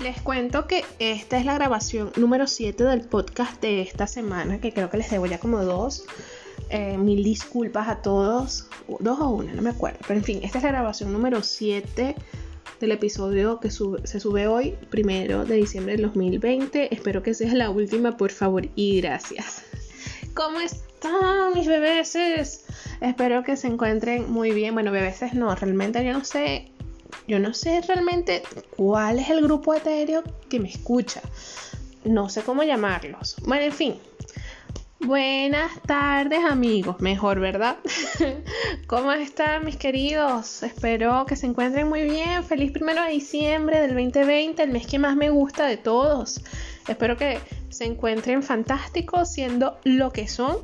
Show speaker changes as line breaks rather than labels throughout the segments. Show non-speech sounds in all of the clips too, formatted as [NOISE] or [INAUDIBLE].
Les cuento que esta es la grabación número 7 del podcast de esta semana, que creo que les debo ya como dos. Eh, mil disculpas a todos, dos o una, no me acuerdo. Pero en fin, esta es la grabación número 7 del episodio que se sube hoy, primero de diciembre del 2020. Espero que sea la última, por favor, y gracias. ¿Cómo están mis bebeses? Espero que se encuentren muy bien. Bueno, bebeses no, realmente yo no sé yo no sé realmente cuál es el grupo etéreo que me escucha. No sé cómo llamarlos. Bueno, en fin. Buenas tardes amigos, mejor, ¿verdad? [LAUGHS] ¿Cómo están mis queridos? Espero que se encuentren muy bien. Feliz primero de diciembre del 2020, el mes que más me gusta de todos. Espero que se encuentren fantásticos siendo lo que son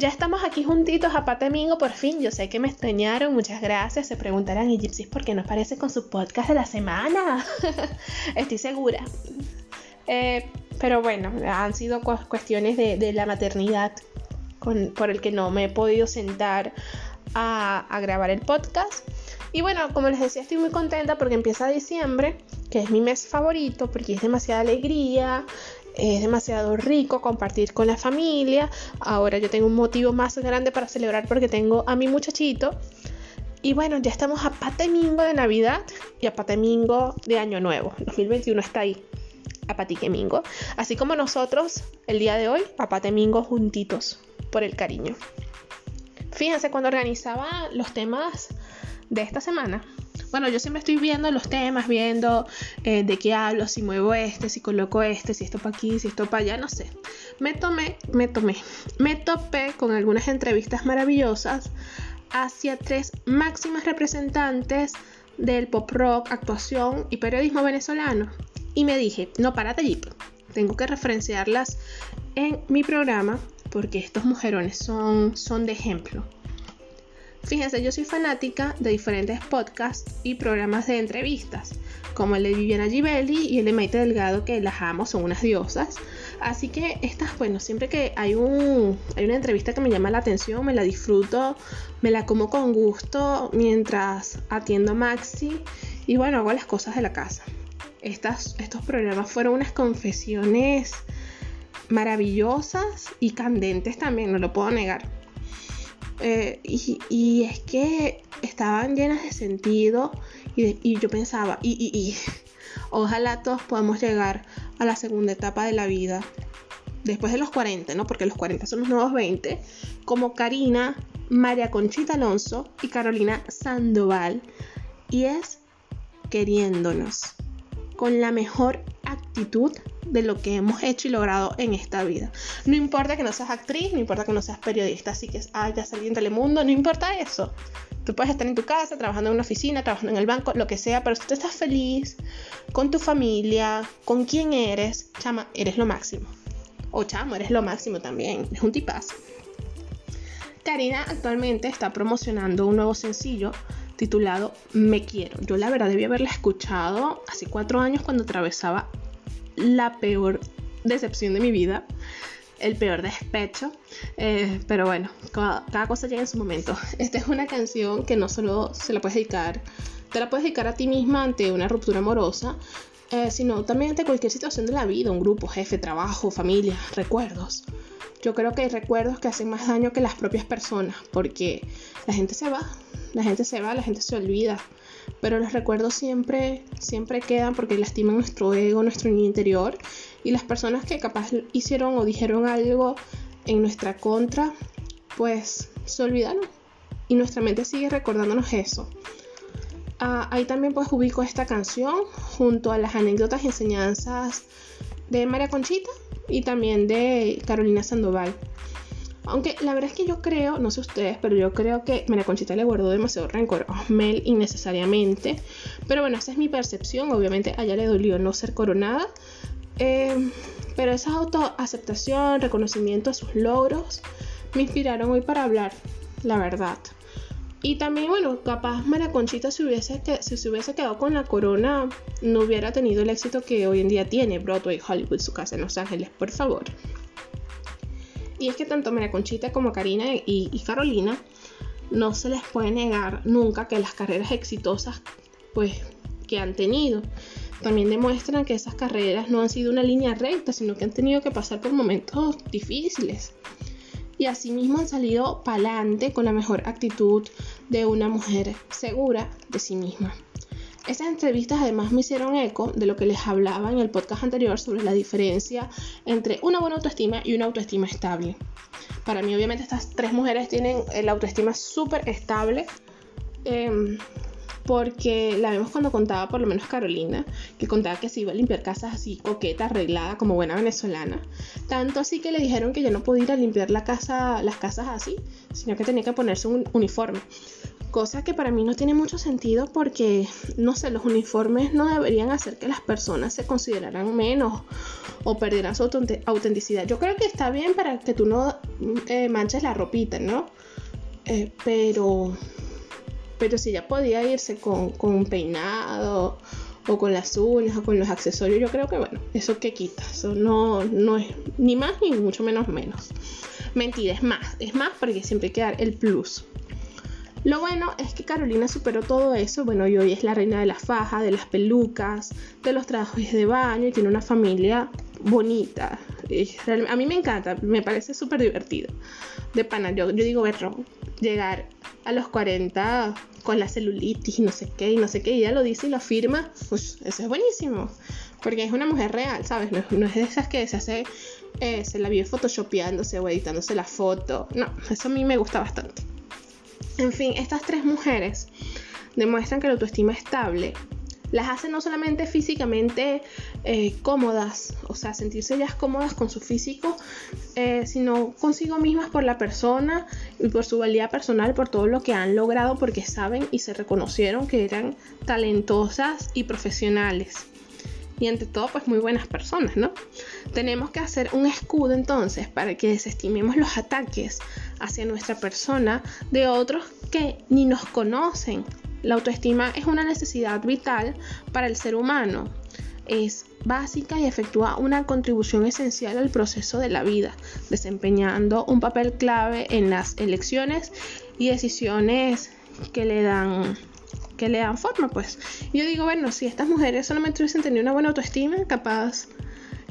ya estamos aquí juntitos a Patemingo por fin. Yo sé que me extrañaron, muchas gracias. Se preguntarán, ¿y Gypsy por qué no aparece con su podcast de la semana? [LAUGHS] Estoy segura. Eh, pero bueno, han sido cuestiones de, la maternidad por el que no me he podido sentar a, a grabar el podcast. Y bueno, como les decía, estoy muy contenta porque empieza diciembre, que es mi mes favorito, porque es demasiada alegría, es demasiado rico compartir con la familia. Ahora yo tengo un motivo más grande para celebrar porque tengo a mi muchachito. Y bueno, ya estamos a patemingo de Navidad y a patemingo de Año Nuevo. 2021 está ahí. A patiquemingo. Así como nosotros el día de hoy, a patemingo juntitos por el cariño. Fíjense, cuando organizaba los temas de esta semana, bueno, yo siempre estoy viendo los temas, viendo eh, de qué hablo, si muevo este, si coloco este, si esto para aquí, si esto para allá, no sé. Me tomé, me tomé, me topé con algunas entrevistas maravillosas hacia tres máximas representantes del pop rock, actuación y periodismo venezolano. Y me dije, no, párate allí, tengo que referenciarlas en mi programa porque estos mujerones son, son de ejemplo. Fíjense, yo soy fanática de diferentes podcasts y programas de entrevistas, como el de Viviana Givelli y el de Maite Delgado, que las amo, son unas diosas. Así que estas, bueno, siempre que hay, un, hay una entrevista que me llama la atención, me la disfruto, me la como con gusto mientras atiendo a Maxi y bueno, hago las cosas de la casa. Estas, estos programas fueron unas confesiones maravillosas y candentes también, no lo puedo negar eh, y, es que estaban llenas de sentido y, yo pensaba, y, [LAUGHS] ojalá todos podamos llegar a la segunda etapa de la vida, después de los 40, ¿no? Porque los 40 son los nuevos 20, como Karina, María Conchita Alonso y Carolina Sandoval. Y es queriéndonos con la mejor actitud de lo que hemos hecho y logrado en esta vida. No importa que no seas actriz, no importa que no seas periodista, así que haya salido en Telemundo, no importa eso. Tú puedes estar en tu casa, trabajando en una oficina, trabajando en el banco, lo que sea, pero si tú estás feliz con tu familia, con quién eres, chama, eres lo máximo. O chamo, eres lo máximo también, es un tipazo. Karina actualmente está promocionando un nuevo sencillo titulado Me Quiero. Yo la verdad debía haberla escuchado hace cuatro años cuando atravesaba la peor decepción de mi vida, el peor despecho. Eh, pero bueno, cada, cosa llega en su momento. Esta es una canción que no solo se la puedes dedicar, te la puedes dedicar a ti misma ante una ruptura amorosa, eh, sino también ante cualquier situación de la vida, un grupo, jefe, trabajo, familia, recuerdos. Yo creo que hay recuerdos que hacen más daño que las propias personas, porque la gente se va, la gente se va, la gente se olvida pero los recuerdos siempre, siempre quedan porque lastiman nuestro ego, nuestro interior y las personas que capaz hicieron o dijeron algo en nuestra contra, pues se olvidaron y nuestra mente sigue recordándonos eso. Ah, ahí también pues ubico esta canción junto a las anécdotas y enseñanzas de María Conchita y también de Carolina Sandoval. Aunque la verdad es que yo creo, no sé ustedes, pero yo creo que María Conchita le guardó demasiado rencor a Mel innecesariamente. Pero bueno, esa es mi percepción. Obviamente a ella le dolió no ser coronada. Eh, pero esa autoaceptación, reconocimiento a sus logros, me inspiraron hoy para hablar, la verdad. Y también, bueno, capaz María Conchita si, hubiese que, si se hubiese quedado con la corona, no hubiera tenido el éxito que hoy en día tiene Broadway, Hollywood, su casa en Los Ángeles, por favor. Y es que tanto María Conchita como Karina y, Carolina no se les puede negar nunca que las carreras exitosas pues que han tenido también demuestran que esas carreras no han sido una línea recta, sino que han tenido que pasar por momentos difíciles. Y asimismo han salido pa'lante con la mejor actitud de una mujer segura de sí misma. Estas entrevistas además me hicieron eco de lo que les hablaba en el podcast anterior sobre la diferencia entre una buena autoestima y una autoestima estable. Para mí obviamente estas tres mujeres tienen la autoestima súper estable. Em, porque la vemos cuando contaba por lo menos Carolina, que contaba que se iba a limpiar casas así coqueta, arreglada, como buena venezolana. Tanto así que le dijeron que ya no podía ir a limpiar las casas así, sino que tenía que ponerse un uniforme. Cosa que para mí no tiene mucho sentido porque, no sé, los uniformes no deberían hacer que las personas se consideraran menos o perdieran su autenticidad. Yo creo que está bien para que tú no eh, manches la ropita, ¿no? Eh, pero, pero si ya podía irse con, un peinado o con las uñas o con los accesorios, yo creo que bueno, eso que quita, eso no, no es ni más ni mucho menos menos. Mentira, es más, es más porque siempre hay que dar el plus. Lo bueno es que Carolina superó todo eso, bueno, y hoy es la reina de la faja, de las pelucas, de los trabajos de baño y tiene una familia bonita. A mí me encanta, me parece súper divertido. De pana, yo, digo, verlo, llegar a los 40 con la celulitis y no sé qué, y no sé qué, y ella lo dice y lo afirma, pues eso es buenísimo. Porque es una mujer real, ¿sabes? No, es de esas que se hace, eh, se la vive photoshopeándose o editándose la foto. No, eso a mí me gusta bastante. En fin, estas tres mujeres demuestran que la autoestima estable las hace no solamente físicamente eh, cómodas, o sea, sentirse ellas cómodas con su físico, eh, sino consigo mismas por la persona y por su valía personal, por todo lo que han logrado, porque saben y se reconocieron que eran talentosas y profesionales y ante todo pues muy buenas personas, ¿no? Tenemos que hacer un escudo entonces para que desestimemos los ataques hacia nuestra persona de otros que ni nos conocen. La autoestima es una necesidad vital para el ser humano. Es básica y efectúa una contribución esencial al proceso de la vida, desempeñando un papel clave en las elecciones y decisiones que le dan que le dan forma, pues. yo digo, bueno, si estas mujeres solamente hubiesen tenido una buena autoestima, capaz,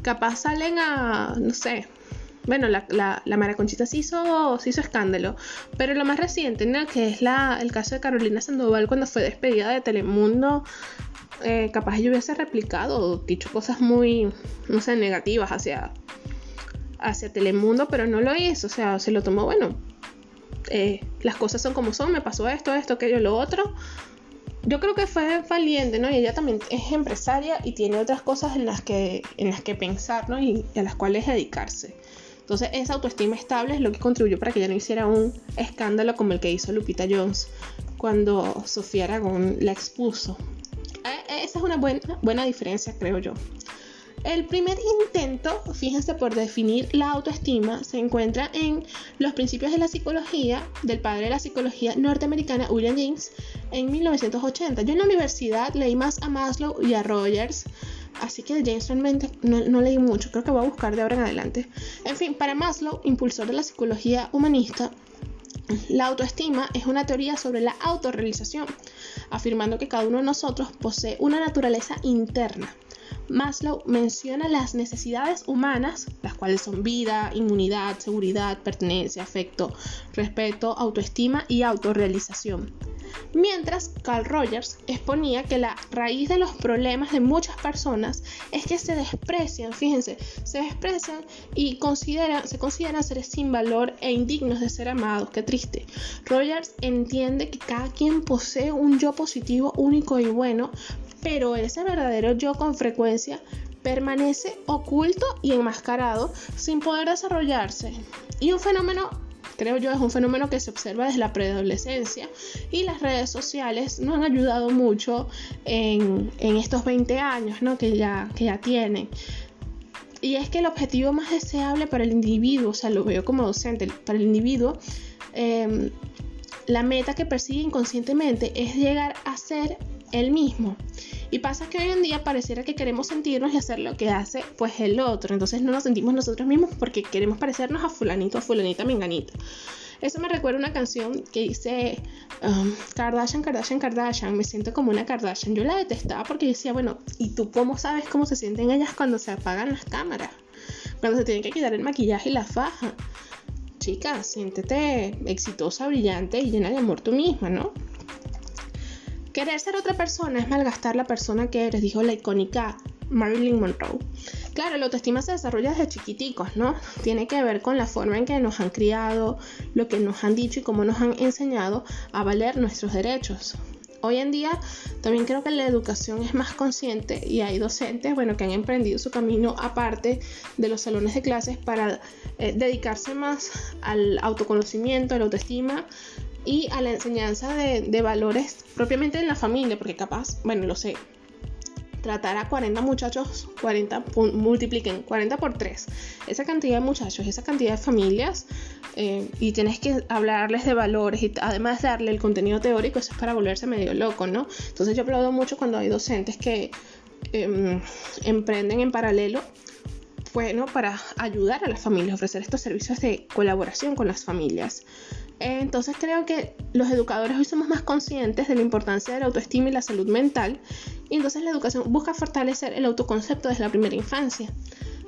capaz salen a, no sé, bueno, la, la, la Maraconchita se hizo, se hizo escándalo, pero lo más reciente, ¿no? que es la, el caso de Carolina Sandoval cuando fue despedida de Telemundo, eh, capaz ella hubiese replicado o dicho cosas muy, no sé, negativas hacia, hacia Telemundo, pero no lo hizo, o sea, se lo tomó, bueno, eh, las cosas son como son, me pasó esto, esto, aquello, lo otro, yo creo que fue valiente, ¿no? Y ella también es empresaria y tiene otras cosas en las que, en las que pensar, ¿no? Y a las cuales dedicarse. Entonces, esa autoestima estable es lo que contribuyó para que ella no hiciera un escándalo como el que hizo Lupita Jones cuando Sofía Aragón la expuso. Eh, esa es una buena, buena diferencia, creo yo. El primer intento, fíjense, por definir la autoestima se encuentra en los principios de la psicología del padre de la psicología norteamericana William James en 1980. Yo en la universidad leí más a Maslow y a Rogers, así que James no, no leí mucho, creo que voy a buscar de ahora en adelante. En fin, para Maslow, impulsor de la psicología humanista, la autoestima es una teoría sobre la autorrealización, afirmando que cada uno de nosotros posee una naturaleza interna Maslow menciona las necesidades humanas, las cuales son vida, inmunidad, seguridad, pertenencia, afecto, respeto, autoestima y autorrealización. Mientras Carl Rogers exponía que la raíz de los problemas de muchas personas es que se desprecian, fíjense, se desprecian y se consideran seres sin valor e indignos de ser amados. Qué triste. Rogers entiende que cada quien posee un yo positivo único y bueno, pero ese verdadero yo con frecuencia permanece oculto y enmascarado sin poder desarrollarse. Y un fenómeno, creo yo, es un fenómeno que se observa desde la preadolescencia y las redes sociales nos han ayudado mucho en, estos 20 años ¿no? que, ya, que ya tienen. Y es que el objetivo más deseable para el individuo, o sea, lo veo como docente, para el individuo, em, la meta que persigue inconscientemente es llegar a ser el mismo. Y pasa que hoy en día pareciera que queremos sentirnos y hacer lo que hace pues el otro. Entonces no nos sentimos nosotros mismos porque queremos parecernos a fulanito, a fulanita, menganita. Eso me recuerda una canción que dice um, Kardashian, Kardashian, Kardashian. Me siento como una Kardashian. Yo la detestaba porque decía, bueno, ¿y tú cómo sabes cómo se sienten ellas cuando se apagan las cámaras? Cuando se tienen que quitar el maquillaje y la faja. Chica, siéntete exitosa, brillante y llena de amor tú misma, ¿no? Querer ser otra persona es malgastar la persona que eres, dijo la icónica Marilyn Monroe. Claro, la autoestima se desarrolla desde chiquiticos, ¿no? Tiene que ver con la forma en que nos han criado, lo que nos han dicho y cómo nos han enseñado a valer nuestros derechos. Hoy en día también creo que la educación es más consciente y hay docentes, bueno, que han emprendido su camino aparte de los salones de clases para eh, dedicarse más al autoconocimiento, a la autoestima y a la enseñanza de, de valores propiamente en la familia, porque capaz, bueno, lo sé, tratar a 40 muchachos, 40, multipliquen 40 por 3, esa cantidad de muchachos, esa cantidad de familias, eh, y tienes que hablarles de valores y además darle el contenido teórico, eso es para volverse medio loco, ¿no? Entonces yo aplaudo mucho cuando hay docentes que em, emprenden en paralelo bueno, para ayudar a las familias, ofrecer estos servicios de colaboración con las familias. Entonces creo que los educadores hoy somos más conscientes de la importancia de la autoestima y la salud mental y entonces la educación busca fortalecer el autoconcepto desde la primera infancia.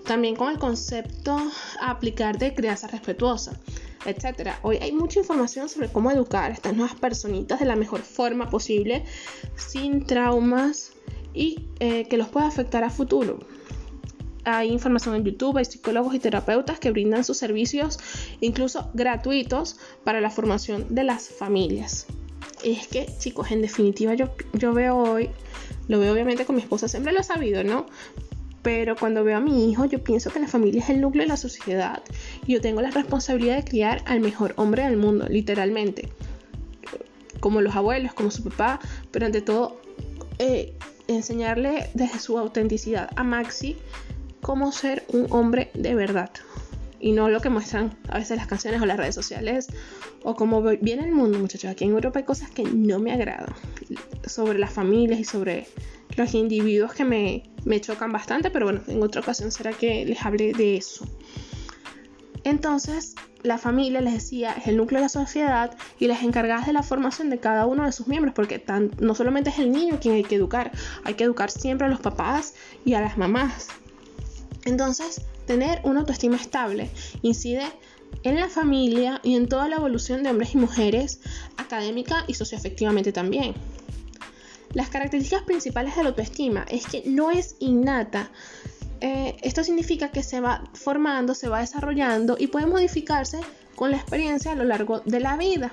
También con el concepto a aplicar de crianza respetuosa, etc. Hoy hay mucha información sobre cómo educar a estas nuevas personitas de la mejor forma posible, sin traumas y eh, que los pueda afectar a futuro hay información en YouTube, hay psicólogos y terapeutas que brindan sus servicios incluso gratuitos para la formación de las familias. es que, chicos, en definitiva yo, yo veo hoy, lo veo obviamente con mi esposa, siempre lo he sabido, ¿no? Pero cuando veo a mi hijo, yo pienso que la familia es el núcleo de la sociedad y yo tengo la responsabilidad de criar al mejor hombre del mundo, literalmente. Como los abuelos, como su papá, pero ante todo, eh, enseñarle desde su autenticidad a Maxi cómo ser un hombre de verdad y no lo que muestran a veces las canciones o las redes sociales o cómo viene el mundo, muchachos. Aquí en Europa hay cosas que no me agradan sobre las familias y sobre los individuos que me, me chocan bastante, pero bueno, en otra ocasión será que les hable de eso. Entonces, la familia, les decía, es el núcleo de la sociedad y las encargadas de la formación de cada uno de sus miembros, porque tan, no solamente es el niño quien hay que educar, hay que educar siempre a los papás y a las mamás. Entonces, tener una autoestima estable incide en la familia y en toda la evolución de hombres y mujeres, académica y socioafectivamente también. Las características principales de la autoestima es que no es innata. Eh, esto significa que se va formando, se va desarrollando y puede modificarse con la experiencia a lo largo de la vida.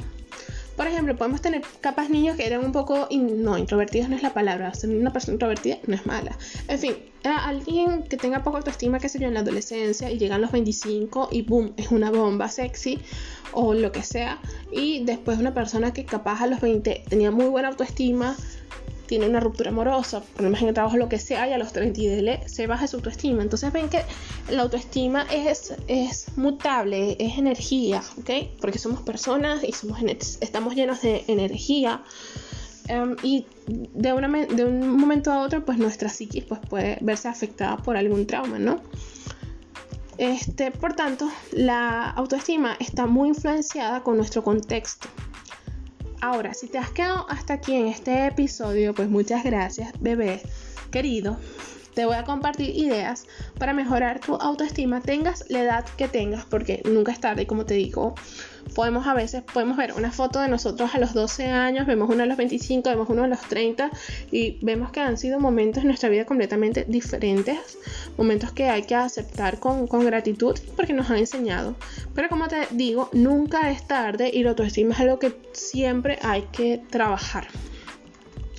Por ejemplo, podemos tener capaz niños que eran un poco, no, introvertidos no es la palabra, ser una persona introvertida no es mala. En fin, alguien que tenga poca autoestima, que sé yo, en la adolescencia y llegan los 25 y boom, es una bomba sexy o lo que sea. Y después una persona que capaz a los 20 tenía muy buena autoestima, tiene una ruptura amorosa, problemas en el trabajo, lo que sea, y a los 30 se baja su autoestima. Entonces ven que la autoestima es, es mutable, es energía, ¿ok? Porque somos personas y somos, estamos llenos de energía. Em, y de, una, de un momento a otro, pues nuestra psiquis pues, puede verse afectada por algún trauma, ¿no? Este, por tanto, la autoestima está muy influenciada con nuestro contexto. Ahora, si te has quedado hasta aquí en este episodio, pues muchas gracias, bebé querido. Te voy a compartir ideas para mejorar tu autoestima, tengas la edad que tengas, porque nunca es tarde, como te digo podemos a veces podemos ver una foto de nosotros a los 12 años, vemos uno a los 25, vemos uno a los 30 y vemos que han sido momentos en nuestra vida completamente diferentes, momentos que hay que aceptar con, con gratitud porque nos han enseñado. Pero como te digo, nunca es tarde y la autoestima es algo que siempre hay que trabajar.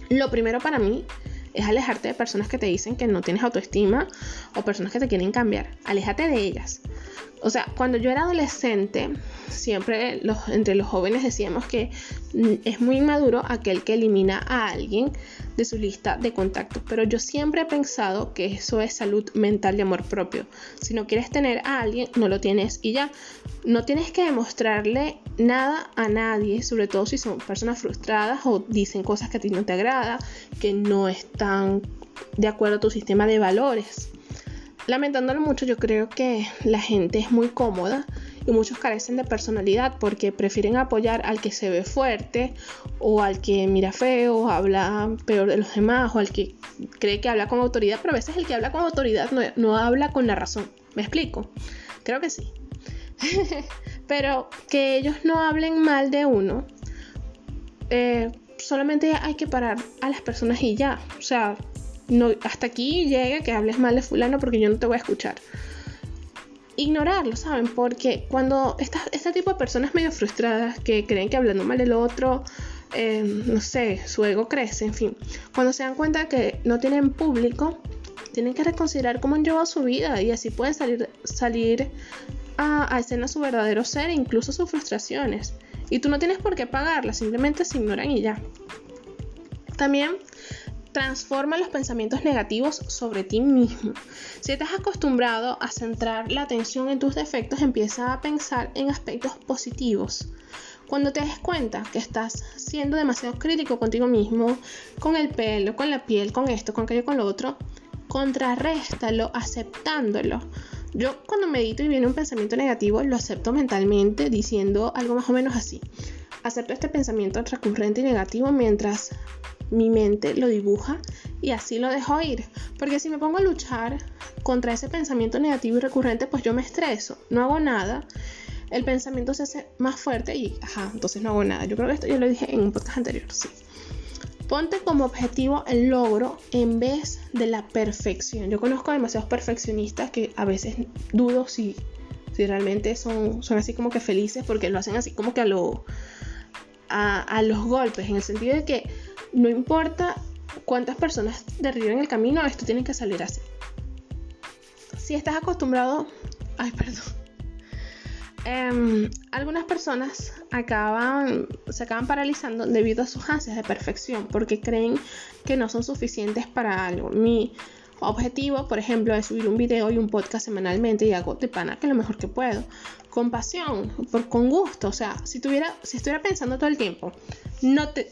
Lo primero para mí es alejarte de personas que te dicen que no tienes autoestima o personas que te quieren cambiar. Aléjate de ellas. O sea, cuando yo era adolescente, siempre los, entre los jóvenes decíamos que mm, es muy inmaduro aquel que elimina a alguien de su lista de contactos. Pero yo siempre he pensado que eso es salud mental y amor propio. Si no quieres tener a alguien, no lo tienes y ya. No tienes que demostrarle nada a nadie, sobre todo si son personas frustradas o dicen cosas que a ti no te agrada, que no están de acuerdo a tu sistema de valores. Lamentándolo mucho, yo creo que la gente es muy cómoda y muchos carecen de personalidad porque prefieren apoyar al que se ve fuerte o al que mira feo, habla peor de los demás o al que cree que habla con autoridad, pero a veces el que habla con autoridad no, no habla con la razón. ¿Me explico? Creo que sí. [LAUGHS] pero que ellos no hablen mal de uno. Eh, solamente hay que parar a las personas y ya. O sea, no, hasta aquí llega que hables mal de fulano porque yo no te voy a escuchar. Ignorarlo, ¿saben? Porque cuando este tipo de personas medio frustradas que creen que hablando mal del otro, eh, no sé, su ego crece, en fin. Cuando se dan cuenta que no tienen público, tienen que reconsiderar cómo han llevado su vida y así pueden salir, salir a, a escena su verdadero ser e incluso sus frustraciones. Y tú no tienes por qué pagarlas, simplemente se ignoran y ya. También transforma los pensamientos negativos sobre ti mismo. Si estás acostumbrado a centrar la atención en tus defectos, empieza a pensar en aspectos positivos. Cuando te des cuenta que estás siendo demasiado crítico contigo mismo, con el pelo, con la piel, con esto, con aquello, con lo otro, contrarréstalo aceptándolo. Yo cuando medito y viene un pensamiento negativo, lo acepto mentalmente diciendo algo más o menos así. Acepto este pensamiento recurrente y negativo mientras mi mente lo dibuja y así lo dejo ir. Porque si me pongo a luchar contra ese pensamiento negativo y recurrente, pues yo me estreso, no hago nada. El pensamiento se hace más fuerte y, ajá, entonces no hago nada. Yo creo que esto ya lo dije en un podcast anterior, sí. Ponte como objetivo el logro en vez de la perfección. Yo conozco demasiados perfeccionistas que a veces dudo si, si realmente son, son así como que felices porque lo hacen así como que a, lo, a, a los golpes, en el sentido de que no importa cuántas personas derriben el camino, esto tiene que salir así. Si estás acostumbrado... Ay, perdón. Em, algunas personas acaban, se acaban paralizando debido a sus ansias de perfección porque creen que no son suficientes para algo. Mi objetivo, por ejemplo, es subir un video y un podcast semanalmente y hago de pana que lo mejor que puedo. Con pasión, con gusto. O sea, si, tuviera, si estuviera pensando todo el tiempo, no te,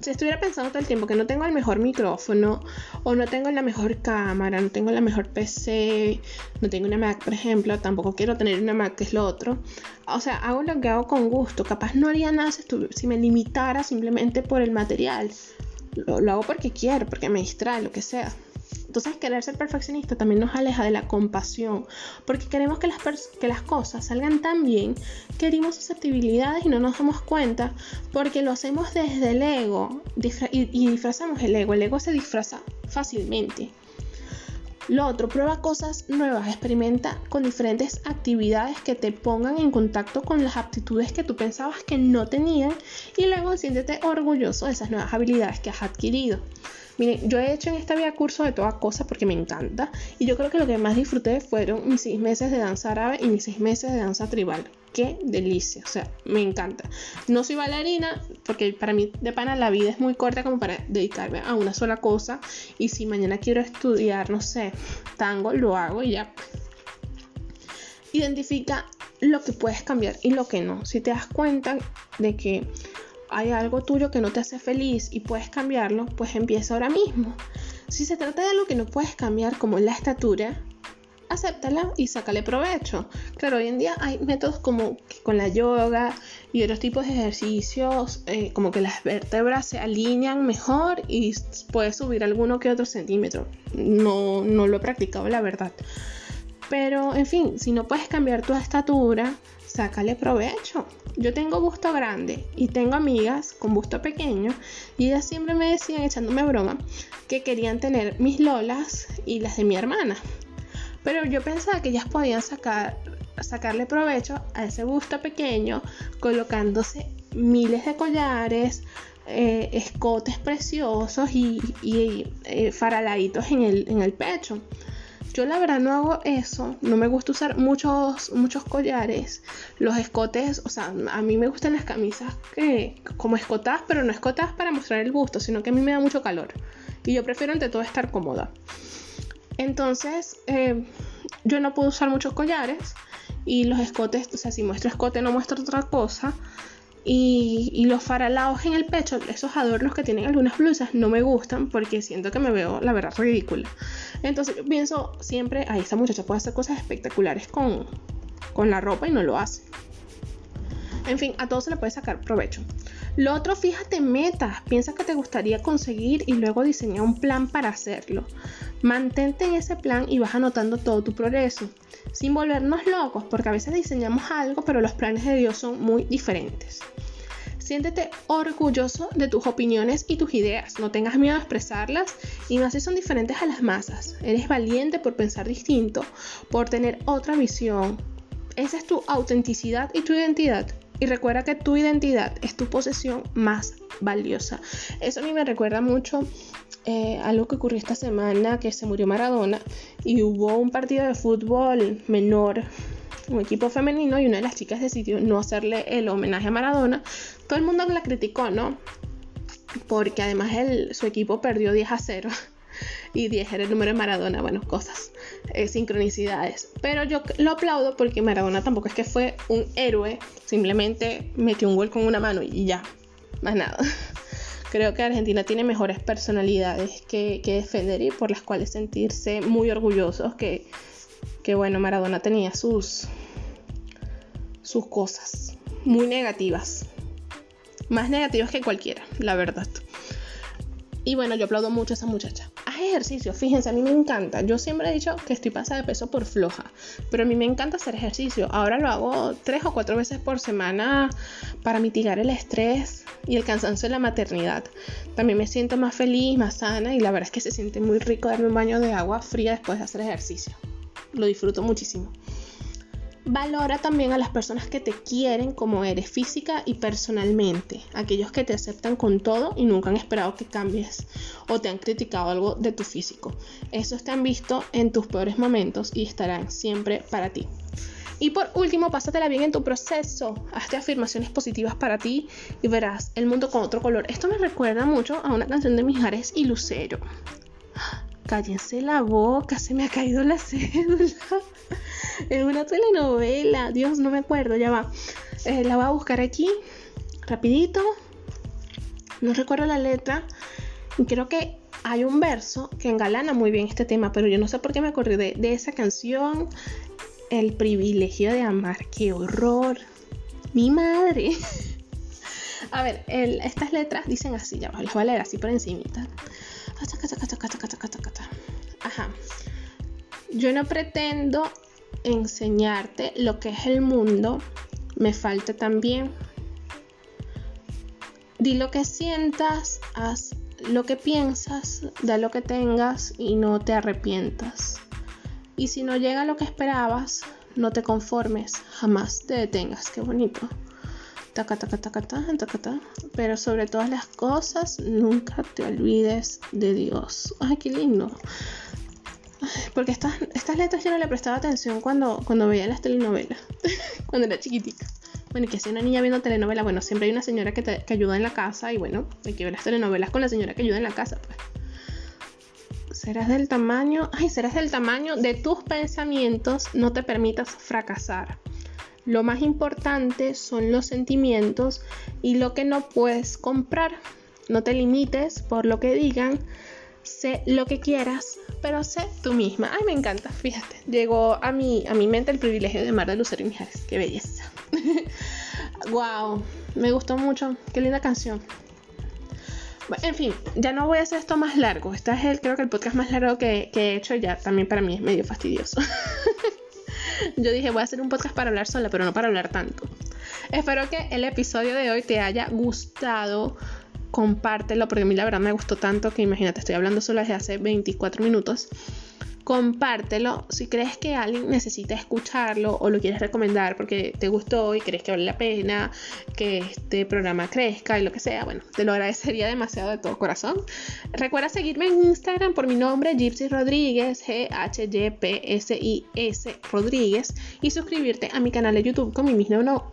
si estuviera pensando todo el tiempo que no tengo el mejor micrófono o no tengo la mejor cámara, no tengo la mejor PC, no tengo una Mac, por ejemplo, tampoco quiero tener una Mac, que es lo otro. O sea, hago lo que hago con gusto. Capaz no haría nada si, me limitara simplemente por el material. Lo hago porque quiero, porque me distrae, lo que sea. Entonces querer ser perfeccionista también nos aleja de la compasión, porque queremos que las, que las cosas salgan tan bien, queremos susceptibilidades y no nos damos cuenta, porque lo hacemos desde el ego y disfrazamos el ego, el ego se disfraza fácilmente. Lo otro, prueba cosas nuevas, experimenta con diferentes actividades que te pongan en contacto con las aptitudes que tú pensabas que no tenían y luego siéntete orgulloso de esas nuevas habilidades que has adquirido. Miren, yo he hecho en esta vida curso de todas cosas porque me encanta y yo creo que lo que más disfruté fueron mis seis meses de danza árabe y mis seis meses de danza tribal. Qué delicia, o sea, me encanta. No soy bailarina porque para mí de pana la vida es muy corta como para dedicarme a una sola cosa y si mañana quiero estudiar, no sé, tango, lo hago y ya. Identifica lo que puedes cambiar y lo que no. Si te das cuenta de que hay algo tuyo que no te hace feliz y puedes cambiarlo, pues empieza ahora mismo. Si se trata de algo que no puedes cambiar, como la estatura, acéptala y sácale provecho. Claro, hoy en día hay métodos como con la yoga y otros tipos de ejercicios, eh, como que las vértebras se alinean mejor y puedes subir alguno que otro centímetro. No, no lo he practicado, la verdad. Pero, en fin, si no puedes cambiar tu estatura, sácale provecho. Yo tengo busto grande y tengo amigas con busto pequeño y ellas siempre me decían, echándome broma, que querían tener mis lolas y las de mi hermana. Pero yo pensaba que ellas podían sacar, sacarle provecho a ese busto pequeño colocándose miles de collares, eh, escotes preciosos y, eh, faraladitos en el, en el pecho. Yo la verdad no hago eso, no me gusta usar muchos, muchos collares, los escotes, o sea, a mí me gustan las camisas que como escotadas, pero no escotadas para mostrar el busto, sino que a mí me da mucho calor y yo prefiero ante todo estar cómoda. Entonces, eh, yo no puedo usar muchos collares y los escotes, o sea, si muestro escote no muestro otra cosa. Y, los faralados en el pecho, esos adornos que tienen algunas blusas, no me gustan porque siento que me veo, la verdad, ridícula. Entonces yo pienso siempre, ahí esta muchacha puede hacer cosas espectaculares con, con la ropa y no lo hace. En fin, a todo se le puede sacar provecho. Lo otro, fíjate metas, piensa que te gustaría conseguir y luego diseña un plan para hacerlo. Mantente en ese plan y vas anotando todo tu progreso, sin volvernos locos, porque a veces diseñamos algo, pero los planes de Dios son muy diferentes. Siéntete orgulloso de tus opiniones y tus ideas. No tengas miedo a expresarlas y más si son diferentes a las masas. Eres valiente por pensar distinto, por tener otra visión. Esa es tu autenticidad y tu identidad. Y recuerda que tu identidad es tu posesión más valiosa. Eso a mí me recuerda mucho eh, algo que ocurrió esta semana, que se murió Maradona y hubo un partido de fútbol menor, un equipo femenino, y una de las chicas decidió no hacerle el homenaje a Maradona. Todo el mundo la criticó, ¿no? Porque además su equipo perdió 10 a 0 y 10 era el número de Maradona, bueno, cosas, eh, sincronicidades. Pero yo lo aplaudo porque Maradona tampoco es que fue un héroe, simplemente metió un gol con una mano y ya, más nada. [LAUGHS] Creo que Argentina tiene mejores personalidades que, defender y por las cuales sentirse muy orgullosos que, que bueno, Maradona tenía sus, sus cosas muy negativas. Más negativas que cualquiera, la verdad. Y bueno, yo aplaudo mucho a esa muchacha. Ejercicio, fíjense, a mí me encanta. Yo siempre he dicho que estoy pasada de peso por floja, pero a mí me encanta hacer ejercicio. Ahora lo hago tres o cuatro veces por semana para mitigar el estrés y el cansancio de la maternidad. También me siento más feliz, más sana y la verdad es que se siente muy rico darme un baño de agua fría después de hacer ejercicio. Lo disfruto muchísimo. Valora también a las personas que te quieren como eres física y personalmente, aquellos que te aceptan con todo y nunca han esperado que cambies o te han criticado algo de tu físico. Esos te han visto en tus peores momentos y estarán siempre para ti. Y por último, pásatela bien en tu proceso. Hazte afirmaciones positivas para ti y verás el mundo con otro color. Esto me recuerda mucho a una canción de Mijares y Lucero. Cállense la boca, se me ha caído la [LAUGHS] cédula. en una telenovela. Dios, no me acuerdo, ya va. Eh, la voy a buscar aquí, rapidito. No recuerdo la letra. Y creo que hay un verso que engalana muy bien este tema, pero yo no sé por qué me acordé de, esa canción. El privilegio de amar, qué horror. Mi madre. [LAUGHS] a ver, estas letras dicen así, ya las voy a leer así por encimita. Ajá. Yo no pretendo enseñarte lo que es el mundo, me falta también. Di lo que sientas, haz lo que piensas, da lo que tengas y no te arrepientas. Y si no llega lo que esperabas, no te conformes, jamás te detengas. Qué bonito. Taca, taca, taca, taca, Pero sobre todas las cosas, nunca te olvides de Dios. Ay, qué lindo. Porque estas, estas letras yo no le prestaba atención cuando, cuando veía las telenovelas, [LAUGHS] cuando era chiquitita. Bueno, que si una niña viendo telenovela, bueno, siempre hay una señora que, te, ayuda en la casa y bueno, hay que ver las telenovelas con la señora que ayuda en la casa, pues. Serás del tamaño, ay, serás del tamaño de tus pensamientos, no te permitas fracasar. Lo más importante son los sentimientos y lo que no puedes comprar. No te limites por lo que digan, sé lo que quieras, pero sé tú misma. Ay, me encanta, fíjate. Llegó a mi, a mi mente el privilegio de Mar de Lucero y Mijares. Qué belleza. [LAUGHS] wow, me gustó mucho. Qué linda canción. en fin, ya no voy a hacer esto más largo. Este es el, creo que el podcast más largo que, que he hecho. Ya también para mí es medio fastidioso. [LAUGHS] [LAUGHS] Yo dije, voy a hacer un podcast para hablar sola, pero no para hablar tanto. Espero que el episodio de hoy te haya gustado compártelo, porque a mí la verdad me gustó tanto que imagínate, estoy hablando solo desde hace 24 minutos. Compártelo si crees que alguien necesita escucharlo o lo quieres recomendar porque te gustó y crees que vale la pena que este programa crezca y lo que sea. Bueno, te lo agradecería demasiado de todo corazón. Recuerda seguirme en Instagram por mi nombre, Gypsy Rodríguez, G-H-Y-P-S-I-S Rodríguez, y suscribirte a mi canal de YouTube con mi mismo,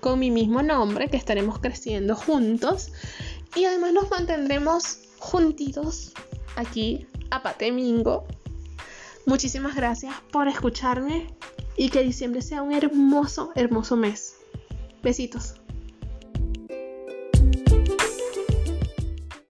con mi mismo nombre, que estaremos creciendo juntos. Y además nos mantendremos juntitos aquí a Patemingo. Muchísimas gracias por escucharme y que diciembre sea un hermoso, hermoso mes. Besitos.